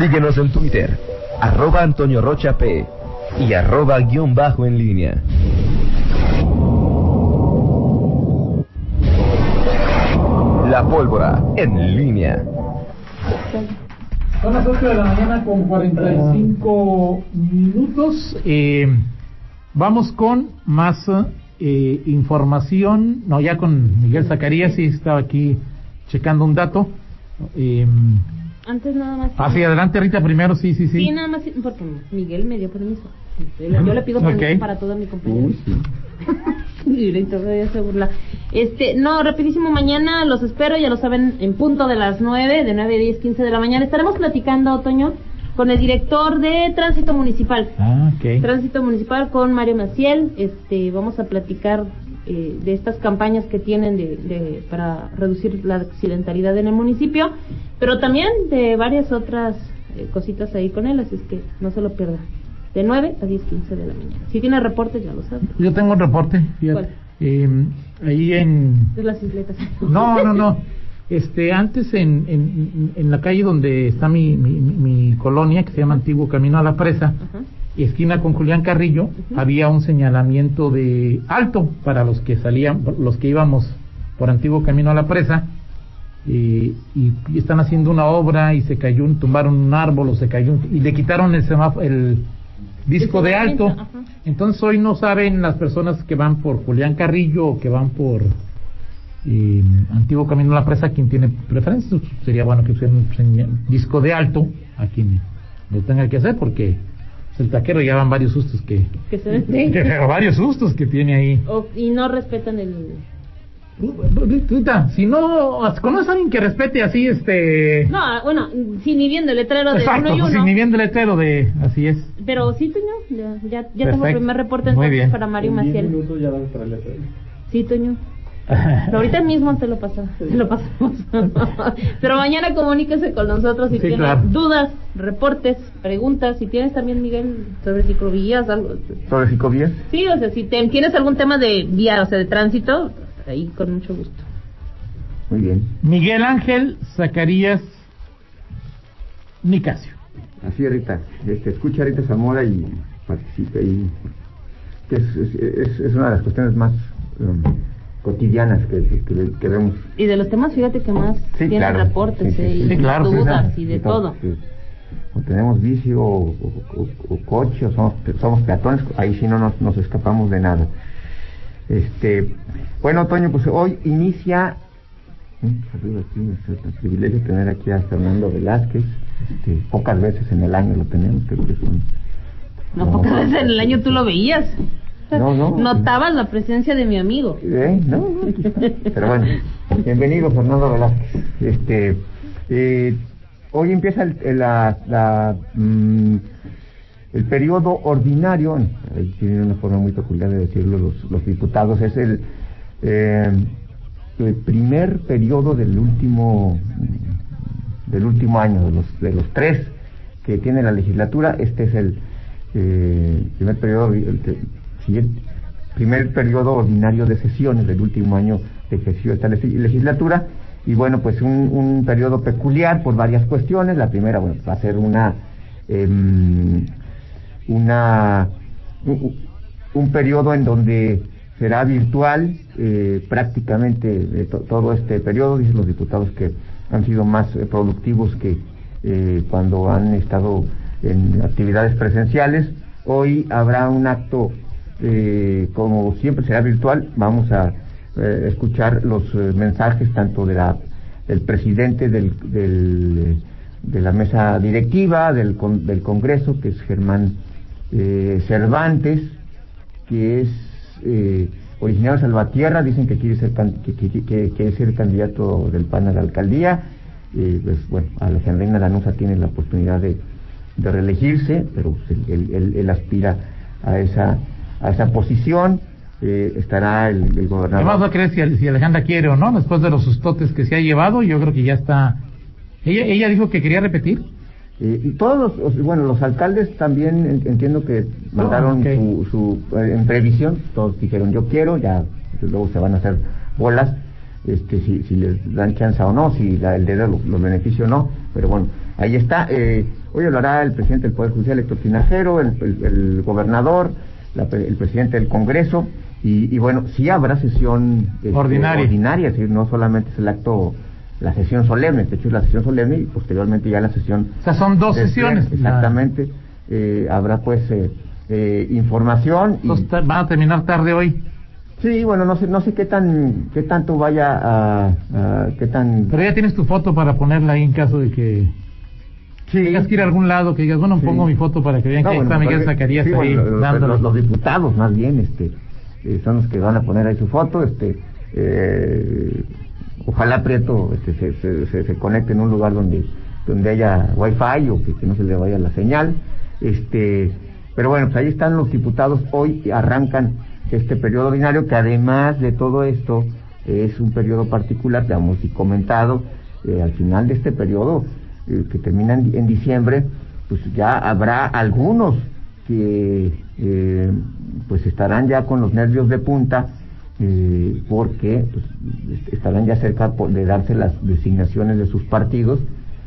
Síguenos en Twitter, arroba Antonio Rocha P y arroba guion bajo en línea. La pólvora en línea. Son las 8 de la mañana con 45 minutos. Eh, vamos con más eh, información. No, ya con Miguel Zacarías, sí estaba aquí checando un dato. Eh, Antes nada más. hacia adelante, Rita, primero, sí, sí, sí. Sí, nada más, porque Miguel me dio permiso. Yo le pido permiso Ok. para todos mis compañeros. Y Rita todavía se burla. Este, no, rapidísimo, mañana los espero, ya lo saben, en punto de las 9, de 9 a 10, 15 de la mañana. Estaremos platicando, Otoño, con el director de Tránsito Municipal. Ah, ok. Tránsito Municipal con Mario Maciel. Este, vamos a platicar eh, de estas campañas que tienen de, de- para reducir la accidentalidad en el municipio, pero también de varias otras eh, cositas ahí con él, así es que no se lo pierdan. De 9 a 10, 15 de la mañana. Si tiene reportes, ya lo saben. Yo tengo un reporte, fíjate. ¿Cuál? Eh, ahí en De las isletas. No, no, no. Este, antes en, en, en la calle donde está mi, mi, mi colonia, que se llama Antiguo Camino a la Presa, esquina con Julián Carrillo, había un señalamiento de alto para los que salían, los que íbamos por Antiguo Camino a la Presa, eh, y, y están haciendo una obra y se cayó, un- tumbaron un árbol o se cayó, un- y le quitaron el semáforo, el disco de alto. ajá. Entonces hoy no saben las personas que van por Julián Carrillo o que van por eh, Antiguo Camino a la Presa, quien tiene preferencia, sería bueno que usen un disco de alto a quien lo tenga que hacer porque el taquero ya van varios sustos que, Que se ven. que- varios sustos que tiene ahí. O- y no respetan el. Si no conoces a alguien que respete así este No, bueno, si ni viendo el letrero de exacto, uno y pues, uno. ni bien de letrero de así es. Pero sí, Toño, ya, ya, ya tengo el primer reporte Muy entonces bien. para Mario Maciel. Sí, Toño. Pero ahorita mismo te lo pasamos. Te lo pasamos. Pero mañana comuníquese con nosotros si Sí, tiene claro. dudas, reportes, preguntas. Si tienes también, Miguel, sobre ciclovías, algo. ¿Sobre psicovías? Sí, o sea, si te- tienes algún tema de vía, o sea, de tránsito, ahí con mucho gusto. Muy bien. Miguel Ángel Zacarías Nicasio. Así Rita. Este, escucha Rita Zamora y participe ahí. Que es, es, es- es una de las cuestiones más um, cotidianas que, que, que vemos. Y de los temas, fíjate que más Sí, tienen claro. reportes, Sí, sí, eh, sí. y claro, sí, dudas y de todo. O tenemos vicio o, o- o- coche o somos, somos peatones, ahí sí no nos, nos escapamos de nada. Este, bueno, Toño, pues hoy inicia, un saludo aquí, es un privilegio tener aquí a Fernando Velázquez, este, pocas veces en el año lo tenemos, creo que es un... No, pocas veces en el año tú lo veías. No, no. Notabas la presencia de mi amigo. ¿Eh? No. Pero bueno, bienvenido Fernando Velázquez. Este, eh, hoy empieza el, el- la, la, mm, el periodo ordinario, ahí tiene una forma muy peculiar de decirlo los, los diputados, es el, eh, el primer periodo del último del último año, de los, de los tres que tiene la legislatura, este es el eh, primer periodo, el siguiente, primer periodo ordinario de sesiones del último año de ejercicio de esta legi- legislatura, y bueno, pues un, periodo peculiar por varias cuestiones, la primera, bueno, va a ser una, em, una, un, periodo en donde será virtual eh, prácticamente to- todo este periodo, dicen los diputados que han sido más eh, productivos que eh, cuando han estado en actividades presenciales. Hoy habrá un acto, eh, como siempre será virtual, vamos a eh, escuchar los eh, mensajes tanto de la, del presidente del, del, de la mesa directiva del, del Congreso, que es Germán eh, Cervantes, que es originario de Salvatierra, dicen que quiere ser que, que- que quiere ser candidato del PAN a la alcaldía. Eh, pues bueno, Alejandrina Lanusa tiene la oportunidad de, de reelegirse, pero pues, él- él- él aspira a esa, a esa posición. Eh, estará el, el gobernador. Además va a creer si, si Alejandra quiere o no, después de los sustotes que se ha llevado, yo creo que ya está. Ella, ella dijo que quería repetir. Eh, y todos los, los- bueno, los alcaldes también en- entiendo que mandaron su, su eh, en previsión, todos dijeron yo quiero, ya luego se van a hacer bolas, este, si, si les dan chance o no, si la- el dedo los lo beneficia o no, pero bueno, ahí está. Eh, hoy hablará el presidente del Poder Judicial, Héctor Tinajero, el, el, el gobernador, la, el presidente del Congreso, y, y bueno, sí habrá sesión este, Ordinaria. ordinaria, es decir, no solamente es el acto, la sesión solemne, de hecho es la sesión solemne y posteriormente ya la sesión... O sea, son dos sesiones. pleno, Exactamente. Eh, habrá pues eh, eh, información y... Van a terminar tarde hoy. Sí, bueno, no sé, no sé qué tan, qué tanto vaya a, a- qué tan. Pero ya tienes tu foto para ponerla ahí en caso de que sí, tengas que ir a algún lado, que digas, bueno, Sí. pongo mi foto para que vean No, que bueno, está Miguel Zacarías sí, ahí bueno, los, dándole. los- los diputados más bien, este, eh, son los que van a poner ahí su foto, este, eh, ojalá Prieto este, se, se, se- se conecte en un lugar donde, donde haya wifi o que, que no se le vaya la señal, este, pero bueno, pues ahí están los diputados hoy y arrancan este periodo ordinario que además de todo esto es un periodo particular que hemos comentado eh, al final de este periodo eh, que termina en, diciembre pues ya habrá algunos que eh, pues estarán ya con los nervios de punta eh, porque pues, est- estarán ya cerca de darse las designaciones de sus partidos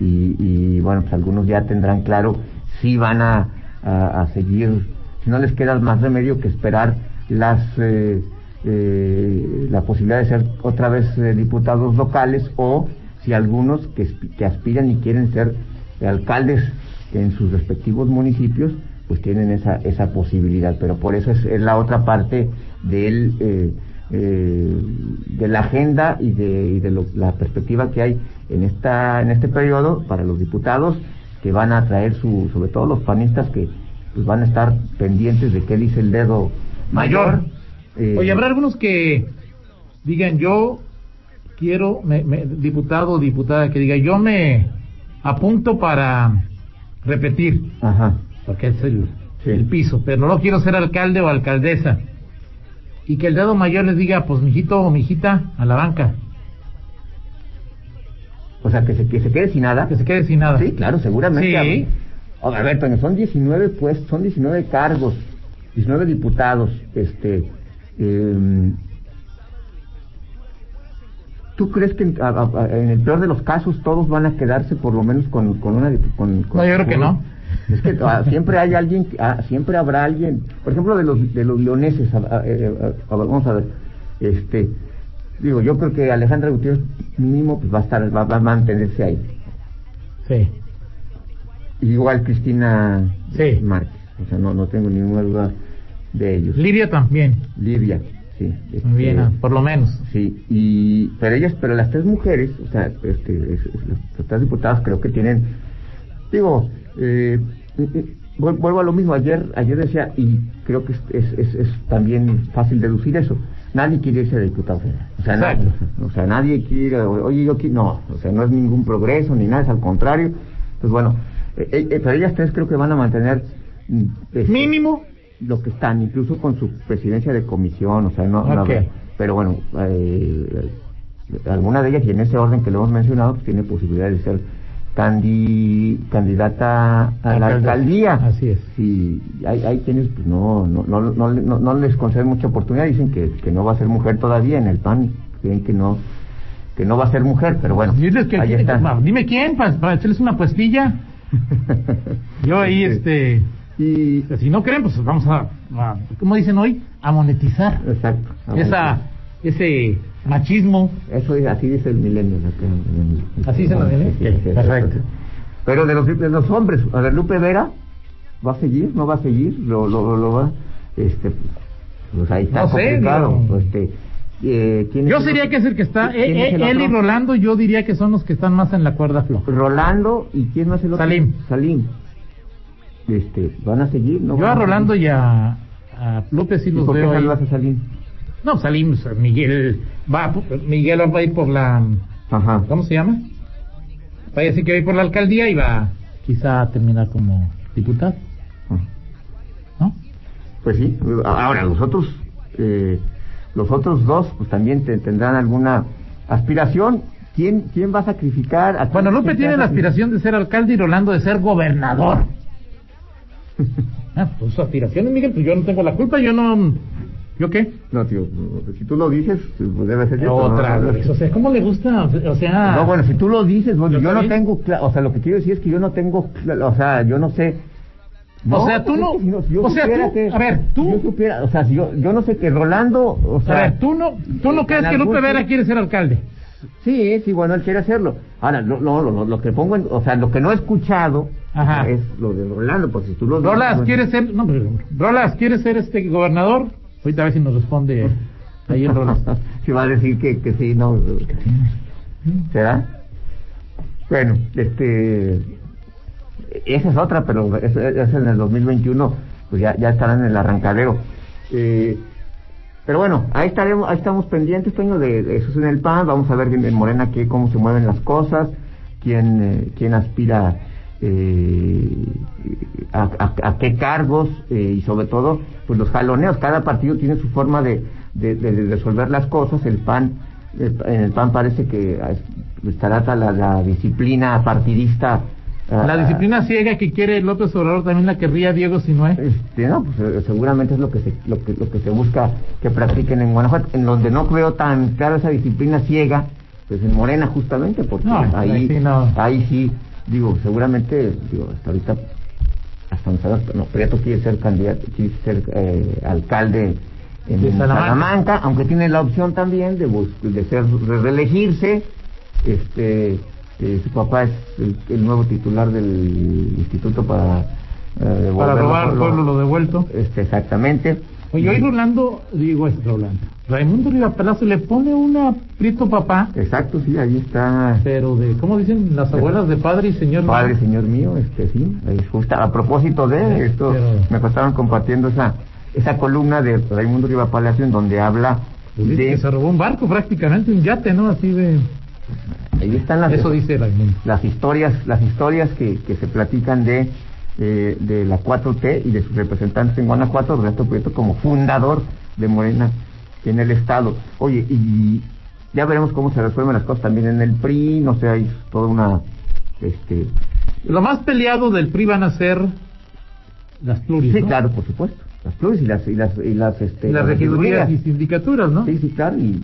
y, y, bueno pues algunos ya tendrán claro si van a, a- a seguir. Si no les queda más remedio que esperar las eh, eh, la posibilidad de ser otra vez eh, diputados locales o si algunos que, que aspiran y quieren ser alcaldes en sus respectivos municipios pues tienen esa esa posibilidad pero por eso es, es la otra parte del eh, eh, de la agenda y de, y de lo- la perspectiva que hay en esta en este periodo para los diputados que van a traer su sobre todo los panistas que pues van a estar pendientes de qué dice el dedo mayor, Eh, Oye, habrá algunos que digan, yo quiero, me- me- diputado o diputada, que diga, yo me apunto para repetir, ajá porque es el, Sí. el piso, pero no quiero ser alcalde o alcaldesa. Y que el dedo mayor les diga, pues mijito o mijita, a la banca, o sea que se, que se quede sin nada que se quede sin nada. Sí, claro, seguramente. Sí. A ver, a ver, Toño, son 19 pues, son 19 cargos, 19 diputados, este eh, ¿Tú crees que en, a- a- en el peor de los casos todos van a quedarse por lo menos con, con una con, con- No, yo creo que no. Es que ah, siempre hay alguien, ah, siempre habrá alguien, por ejemplo de los de los leoneses, ah, eh, vamos a ver, este, digo, yo creo que Alejandra Gutiérrez mínimo pues va a estar, va, va a mantenerse ahí. Sí. Igual Cristina Sí. Márquez, o sea, no, no tengo ninguna duda de ellos. Lidia también, Lidia, sí. este, muy bien, ah, por lo menos. Sí, y, pero ellas, pero las tres mujeres, o sea, este, es- es- las tres diputadas creo que tienen, digo, eh, eh, eh, vuel- vuelvo a lo mismo, ayer, ayer decía, y creo que es, es, es, también fácil deducir eso, nadie quiere irse de diputado federal, o sea, nadie, o sea, nadie quiere, oye, yo quiero, no, o sea, no es ningún progreso ni nada, es al contrario, pues bueno, eh, eh, eh, pero ellas tres creo que van a mantener mm, este, Mínimo, lo que están, incluso con su presidencia de comisión, o sea, no, no Ok. habrá- pero bueno, eh, alguna de ellas, y en ese orden que lo hemos mencionado, pues tiene posibilidad de ser candi, candidata a la alcaldía. Así es. Y hay, hay quienes pues no, no, no, no, no, no les conceden mucha oportunidad, dicen que, que no va a ser mujer todavía en el PAN, creen que no que no va a ser mujer, pero bueno, Diles que ahí está. dime quién para, para hacerles una puestilla. Yo ahí, este, y si no creen, pues vamos a, a ¿cómo dicen hoy? A monetizar exacto. esa, ese machismo. Eso es, así dice el milenio. ¿Así dice el milenio? Perfecto. Pero de los, de los hombres, a ver, Lupe Vera, ¿va a seguir? ¿No va a seguir? ¿Lo, lo, lo va? Este, pues ahí está No sé, complicado. digo. Este, eh, ¿quién Yo sería que es el que está, eh, ¿Quién es eh, el él y? Rolando, yo diría que son los que están más en la cuerda floja. Rolando y quién más el otro? Salim. Salim. Este, ¿van a seguir? ¿No Yo a? Rolando y a, a López sí ¿Y los por qué veo ahí. salvas a Salim? No, salimos, Miguel va, Miguel va a ir por la, Ajá. ¿cómo se llama? Vaya a decir que va a ir por la alcaldía y va quizá a terminar como diputado, Ajá. ¿no? Pues sí, ahora los otros, eh, los otros dos, pues también te- tendrán alguna aspiración. ¿Quién, quién va a sacrificar? ¿A Bueno, quién tiene va la aspiración de ser alcalde y Rolando de ser gobernador. Ah, pues su aspiración, Miguel, pues yo no tengo la culpa, yo no, ¿Yo qué? No, tío, si tú lo dices, pues debe ser cierto. Otra ¿no? vez. O sea, ¿cómo le gusta? O sea. No, bueno, si tú lo dices, bueno, ¿Yo yo no tengo, o sea, lo que quiero decir es que yo no tengo, o sea, yo no sé. O sea, tú no- si no- si yo o sea, tú- que- a ver, tú- yo supiera, o sea, si yo, yo no sé que Rolando, o a sea. ver, tú no, tú no crees que Lupe Vera quiere ser alcalde. Sí, sí, bueno, él quiere hacerlo. Ahora, no, no, lo, lo- lo que pongo, en- o sea, lo que no he escuchado Ajá. es lo de Rolando, porque si tú lo Rolas, bueno, ¿quiere ser, no, Rolas, ¿quiere ser este gobernador? Ahorita a ver si nos responde ahí el Rolas. Si va a decir que, que sí, no. ¿Será? Bueno, este. Esa es otra, pero esa esa en el 2021, pues ya, ya estarán en el arrancadero. Eh, pero bueno, ahí estaremos, ahí estamos pendientes, Toño, de, de eso es en el PAN. Vamos a ver en en Morena qué, cómo se mueven las cosas, quién, eh, quién aspira eh, a, a- a qué cargos eh, y sobre todo, pues los jaloneos. Cada partido tiene su forma de, de, resolver las cosas. El PAN, el- en el PAN parece que estará la, la disciplina partidista. ah, La disciplina ciega que quiere López Obrador también la querría Diego Sinue. este, no, pues eh, seguramente es lo que se lo que lo que se busca que practiquen en Guanajuato, en donde no veo tan clara esa disciplina ciega, pues en Morena justamente, porque No, ahí ahí sí no. ahí sí digo, seguramente digo hasta ahorita hasta sabemos, no, Prieto quiere ser candidato, quiere ser eh, alcalde en De Salamanca. Salamanca, aunque tiene la opción también de de ser de reelegirse, este eh, su papá es el, el nuevo titular del Instituto para eh, Para robar al pueblo lo devuelto. este, exactamente. Oye, hoy Rolando, digo es Rolando, Raimundo Riva Palacio le pone una prieto papá, Exacto, sí, ahí está. pero de, ¿cómo dicen las abuelas de padre y señor? Padre, señor mío, este sí, ahí justa, a propósito de esto, Pero- me estaban compartiendo esa esa columna de Raimundo Riva Palacio en donde habla Pues de que se robó un barco prácticamente, un yate, ¿no? Así de... ahí están las Eso dice Raimundo. las historias las historias que, que se platican de eh, de la 4T y de sus representantes en Guanajuato, Ernesto Prieto como fundador de Morena en el estado. Oye, y ya veremos cómo se resuelven las cosas también en el PRI, no sé, hay toda una este Lo más peleado del PRI van a ser las pluris, Sí, ¿no? claro, por supuesto. Las pluris y las y las y las este Las regidurías y sindicaturas, ¿no? Sí, sí, claro, y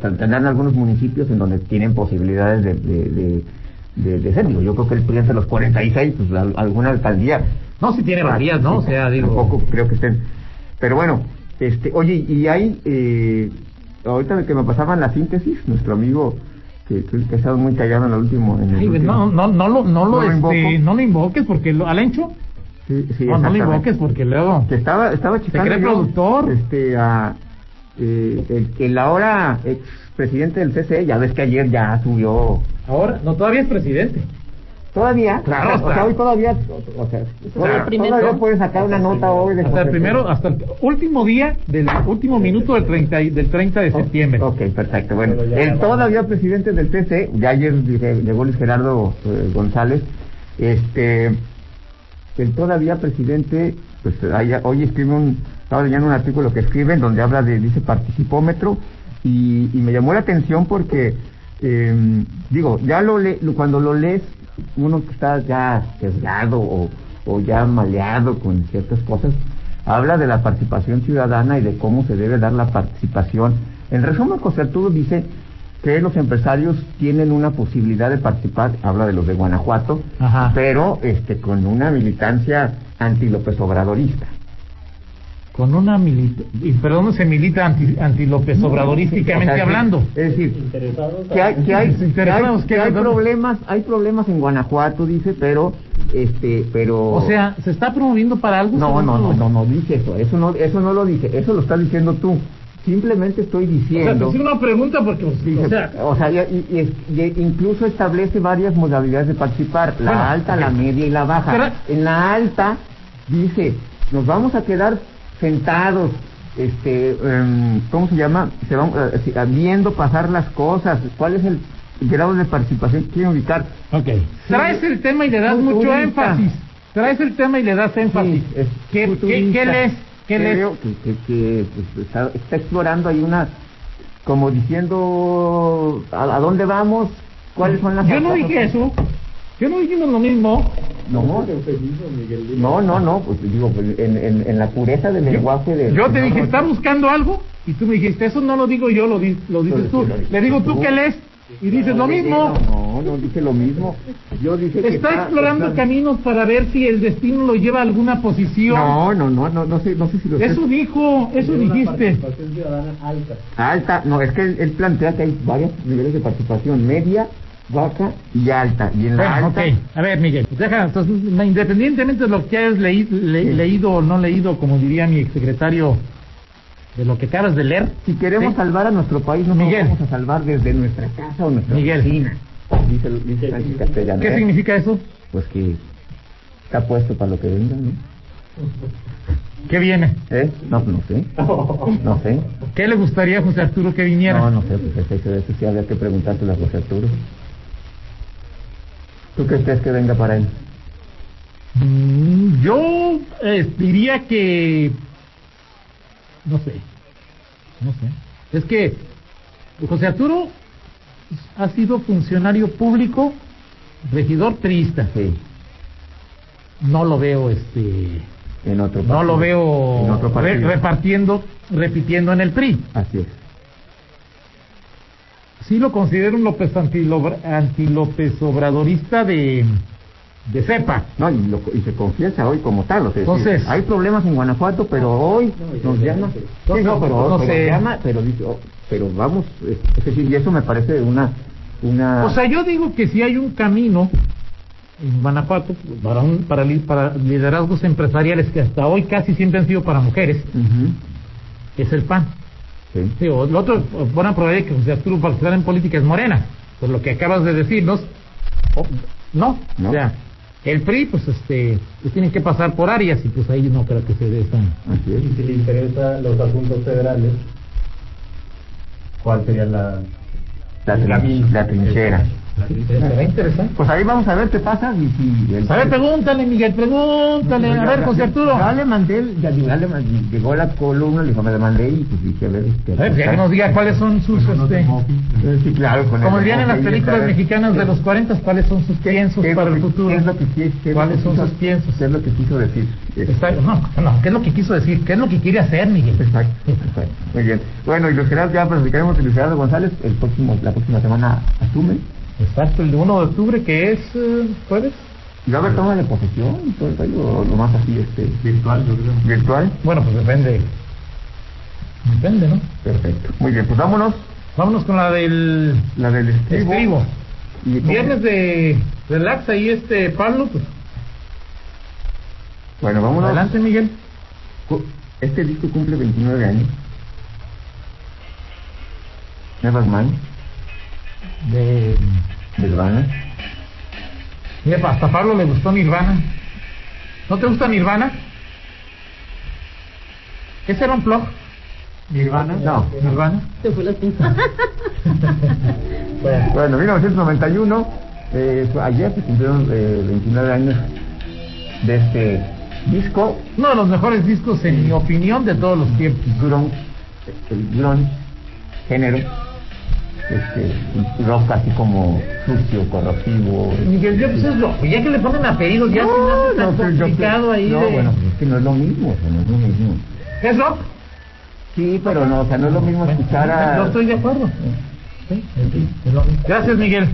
tendrán algunos municipios en donde tienen posibilidades de, de, de, de- de ser. Digo, yo creo que el PRI entre los 46, pues la- alguna alcaldía. No, si tiene varias, ¿no? O sea, digo... Tampoco creo que estén. Pero bueno, este, oye, y hay, eh, ahorita que me pasaban la síntesis, nuestro amigo que, que, ha estado muy callado en el último. En el Ay, último- no, no, no lo, no lo, ¿No lo este, invoco? no lo invoques porque lo, al Encho, Sí, sí, no, no lo invoques porque luego, que estaba estaba checando cree yo, productor? este a eh, el, el ahora ex presidente del CCE ya ves que ayer ya subió ahora, no, todavía es presidente. todavía Claro, o sea, claro. hoy todavía o sea todavía, primero. todavía puede sacar una nota hoy de Hasta el primero, hasta el último día del último minuto del 30, y- del 30 de septiembre. Ok, perfecto. Bueno, el todavía presidente del TC, ya ayer dije- llegó Luis Gerardo eh, González, este, el todavía presidente, pues hoy escribe un, estaba leyendo un artículo que escribe en donde habla de, dice participómetro, y, y me llamó la atención porque, eh, digo, ya lo le, cuando lo lees, uno que está ya sesgado o, o ya maleado con ciertas cosas, habla de la participación ciudadana y de cómo se debe dar la participación. En resumen, Cosertudo dice que los empresarios tienen una posibilidad de participar, habla de los de Guanajuato, Ajá. pero este con una militancia anti López Obradorista. Con una milita, y perdón, se milita anti, anti López Obradorísticamente O sea, hablando. Es decir, que hay, que hay, que hay, Interesados, que ¿qué? hay problemas, hay problemas en Guanajuato, dice, pero este, pero O sea, ¿se está promoviendo para algo? no, no, no, no, no dice eso, eso no, eso no lo dice, eso lo estás diciendo tú. Simplemente estoy O sea, te diciendo. hice una pregunta porque, pues, Dice, o sea, o sea, y, y- y incluso establece varias modalidades de participar, la Bueno, alta, la ok. media y la baja. Pero- En la alta dice, nos vamos a quedar sentados, este, em, ¿cómo se llama? Se van, eh, si- viendo pasar las cosas. ¿Cuál es el grado de participación que quieren ubicar? ok. Traes el tema y le das mucho énfasis. Traes el tema y le das énfasis. es ¿Qué, qué, qué lees? ¿Qué lees? Creo que, que, que, pues, está, está explorando ahí una, como diciendo, ¿a, a dónde vamos? ¿Cuáles son las Yo no dije eso. ¿Qué no dijimos lo mismo? No, no, no, no, pues digo, pues, en, en, en la pureza del lenguaje de... Yo te dije. ¿está buscando algo? Y tú me dijiste, eso no lo digo yo, lo, di- lo dices tú. Le digo, ¿tú qué lees? Y dices lo No, mismo. No, no dije lo mismo. Yo dije que Está explorando está- caminos para ver si el destino lo lleva a alguna posición. No, no, no, no, no sé, no sé si lo Eso dijo, eso dijiste. Alta, no, es que él, él plantea que hay varios niveles de participación, media, baja y alta. Y en la Bueno, alta, ok. A ver, Miguel, deja, entonces, independientemente de lo que hayas leí- le- Sí. leído o no leído, como diría mi exsecretario, de lo que acabas de leer, si queremos Sí. salvar a nuestro país, no Miguel. nos vamos a salvar desde nuestra casa o nuestra Miguel. oficina. Dice, dice Sánchez Castellano. ¿qué ¿eh? significa eso? Pues que está puesto para lo que venga, ¿no? ¿Qué viene? ¿Eh? No, pues no sé. No sé. ¿Qué le gustaría a José Arturo que viniera? No, no sé, pues eso sí habría que preguntárselo a José Arturo. ¿Tú qué crees que venga para él? Mm, Yo eh, diría que no sé, no sé. Es que José Arturo ha sido funcionario público, regidor trista. Sí, No lo veo, este, en otro no lo partido. veo En otro re- partido. repartiendo, repitiendo en el PRI. Así es. Sí lo considero un López anti-López anti Obradorista de, de cepa. No, y, lo- y se confiesa hoy como tal. O sea, Entonces- hay problemas en Guanajuato, pero hoy nos llama. Sí, no, pero, no pero sé. llama, pero oh, pero vamos, es, decir, y eso me parece una, una. O sea, yo digo que si hay un camino en Guanajuato para, un, para, li- para liderazgos empresariales que hasta hoy casi siempre han sido para mujeres, Ujú, es el PAN. Sí. Sí, o lo otro, o buena probabilidad que José Arturo participar en política es Morena, por lo que acabas de decirnos. no, No. o sea, el PRI, pues este, pues tienen que pasar por áreas y pues ahí no creo que se dé esa. Así es. Y si le interesa los asuntos federales, ¿cuál sería la, La, la trinchera. La trinchera. Será interesante. Pues ahí vamos a ver qué pasa. Y si el- A ver, pregúntale, Miguel, pregúntale. A ver, José Arturo. Ya le mandé, el- ya, ya le mandé, llegó la columna, le dijo, me la mandé y pues dije, a ver, este, A ver, ya que nos diga cuáles son sus, este, Sí, claro, con como el- dirían en las películas mexicanas de los 40, cuáles son sus piensos ¿qué es para el futuro. ¿Qué es lo que, ¿Cuáles son sus piensos? ¿Qué es lo que quiso decir? No, no, ¿qué es lo que quiso decir? ¿Qué es lo que quiere hacer, Miguel? Exacto. Muy bien. Bueno, y los Gerardo, ya platicaremos Luis Gerardo González, el próximo, la próxima semana asume. Exacto, el 1 de octubre, que es eh, jueves. ¿Y va a haber toma de posesión? todo el rollo, o lo más así, este, Virtual, yo creo. virtual? Bueno, pues depende. Depende, ¿no? Perfecto. Muy bien, pues vámonos. Vámonos con la del La del estribo. estribo. Y Viernes de relax ahí este Pablo, pues Bueno, vámonos. adelante Miguel. Este disco cumple 29 años. Nevermind, De... Nirvana. Mira, hasta Pablo le gustó Nirvana. ¿No te gusta Nirvana? ¿Ese era un plug? Nirvana. No. Nirvana. Se fue la pinza. Bueno, 1991, eh, fue- ayer se cumplieron eh, 29 años de este disco Uno de los mejores discos, en mi opinión, de todos los tiempos. grunge, el grunge género, este, rock así como sucio, corrosivo. Miguel, yo pues es loco. Ya que le ponen apellidos, ya se me hace tan pues, yo- complicado ahí. no, de- bueno, es que no es lo mismo, o sea, no es lo mismo. ¿Es rock? Sí, pero no, o sea, no es lo mismo Bueno, escuchar a... Yo estoy de acuerdo. Sí, sí, es lo mismo. Gracias, Miguel.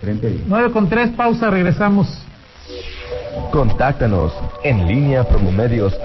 Frente a- 9 con 3, pausa, regresamos. Contáctanos en línea promomedios